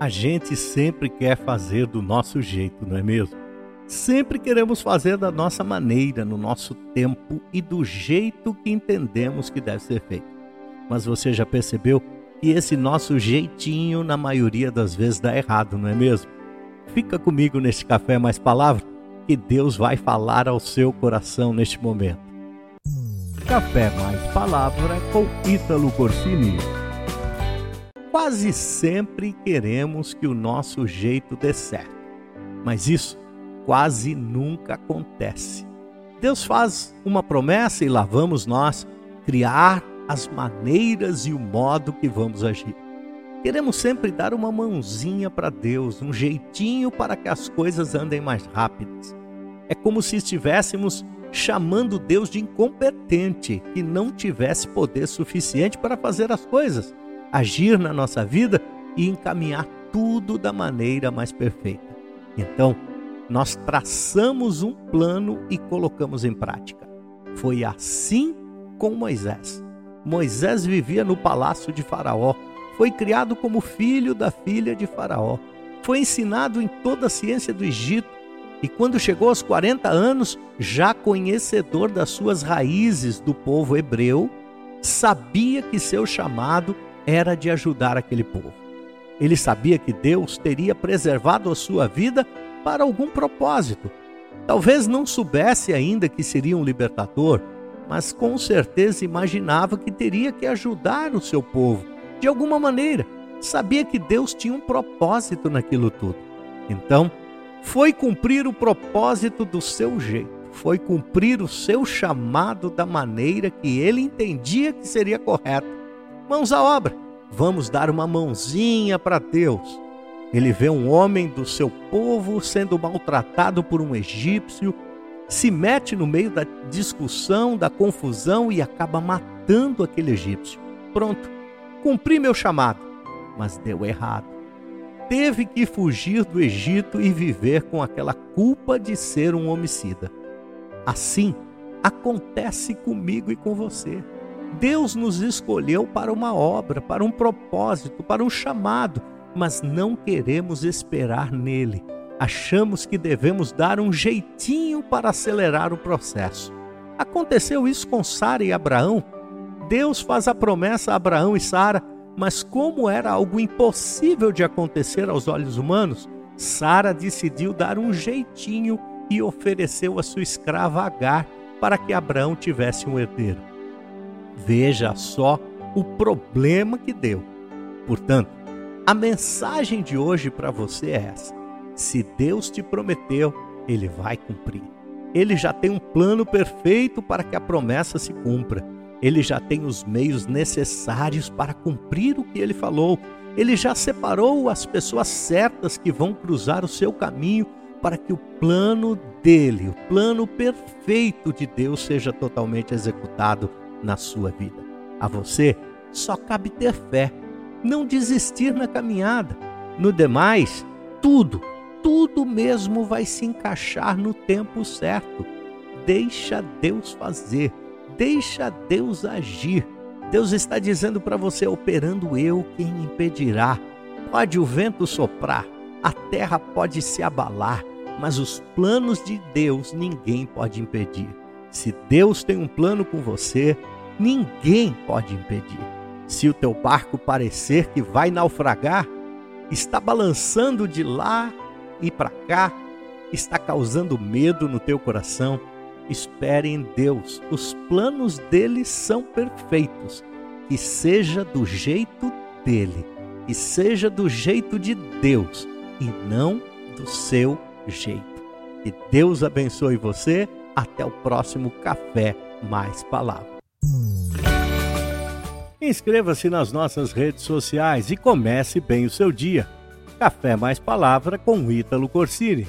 A gente sempre quer fazer do nosso jeito, não é mesmo? Sempre queremos fazer da nossa maneira, no nosso tempo e do jeito que entendemos que deve ser feito. Mas você já percebeu que esse nosso jeitinho, na maioria das vezes, dá errado, não é mesmo? Fica comigo neste Café Mais Palavra, que Deus vai falar ao seu coração neste momento. Café Mais Palavra com Ítalo Corsini. Quase sempre queremos que o nosso jeito dê certo, mas isso quase nunca acontece. Deus faz uma promessa e lá vamos nós criar as maneiras e o modo que vamos agir. Queremos sempre dar uma mãozinha para Deus, um jeitinho para que as coisas andem mais rápidas. É como se estivéssemos chamando Deus de incompetente, que não tivesse poder suficiente para fazer as coisas agir na nossa vida e encaminhar tudo da maneira mais perfeita. Então, nós traçamos um plano e colocamos em prática. Foi assim com Moisés. Moisés vivia no palácio de Faraó, foi criado como filho da filha de Faraó, foi ensinado em toda a ciência do Egito e, quando chegou aos 40 anos, já conhecedor das suas raízes do povo hebreu, sabia que seu chamado era de ajudar aquele povo. Ele sabia que Deus teria preservado a sua vida para algum propósito. Talvez não soubesse ainda que seria um libertador, mas com certeza imaginava que teria que ajudar o seu povo de alguma maneira. Sabia que Deus tinha um propósito naquilo tudo. Então, foi cumprir o propósito do seu jeito, foi cumprir o seu chamado da maneira que ele entendia que seria correto Mãos à obra, vamos dar uma mãozinha para Deus. Ele vê um homem do seu povo sendo maltratado por um egípcio, se mete no meio da discussão, da confusão e acaba matando aquele egípcio. Pronto, cumpri meu chamado, mas deu errado. Teve que fugir do Egito e viver com aquela culpa de ser um homicida. Assim acontece comigo e com você. Deus nos escolheu para uma obra, para um propósito, para um chamado, mas não queremos esperar nele. Achamos que devemos dar um jeitinho para acelerar o processo. Aconteceu isso com Sara e Abraão. Deus faz a promessa a Abraão e Sara, mas como era algo impossível de acontecer aos olhos humanos, Sara decidiu dar um jeitinho e ofereceu a sua escrava Agar para que Abraão tivesse um herdeiro. Veja só o problema que deu. Portanto, a mensagem de hoje para você é essa: se Deus te prometeu, ele vai cumprir. Ele já tem um plano perfeito para que a promessa se cumpra. Ele já tem os meios necessários para cumprir o que ele falou. Ele já separou as pessoas certas que vão cruzar o seu caminho para que o plano dele, o plano perfeito de Deus, seja totalmente executado na sua vida. A você só cabe ter fé, não desistir na caminhada. No demais, tudo, tudo mesmo vai se encaixar no tempo certo. Deixa Deus fazer, deixa Deus agir. Deus está dizendo para você: operando eu, quem impedirá? Pode o vento soprar, a terra pode se abalar, mas os planos de Deus ninguém pode impedir. Se Deus tem um plano com você, ninguém pode impedir. Se o teu barco parecer que vai naufragar, está balançando de lá e para cá, está causando medo no teu coração, espere em Deus. Os planos dele são perfeitos. Que seja do jeito dele, que seja do jeito de Deus e não do seu jeito. Que Deus abençoe você até o próximo Café Mais Palavra. Inscreva-se nas nossas redes sociais e comece bem o seu dia. Café Mais Palavra com Ítalo Corsini.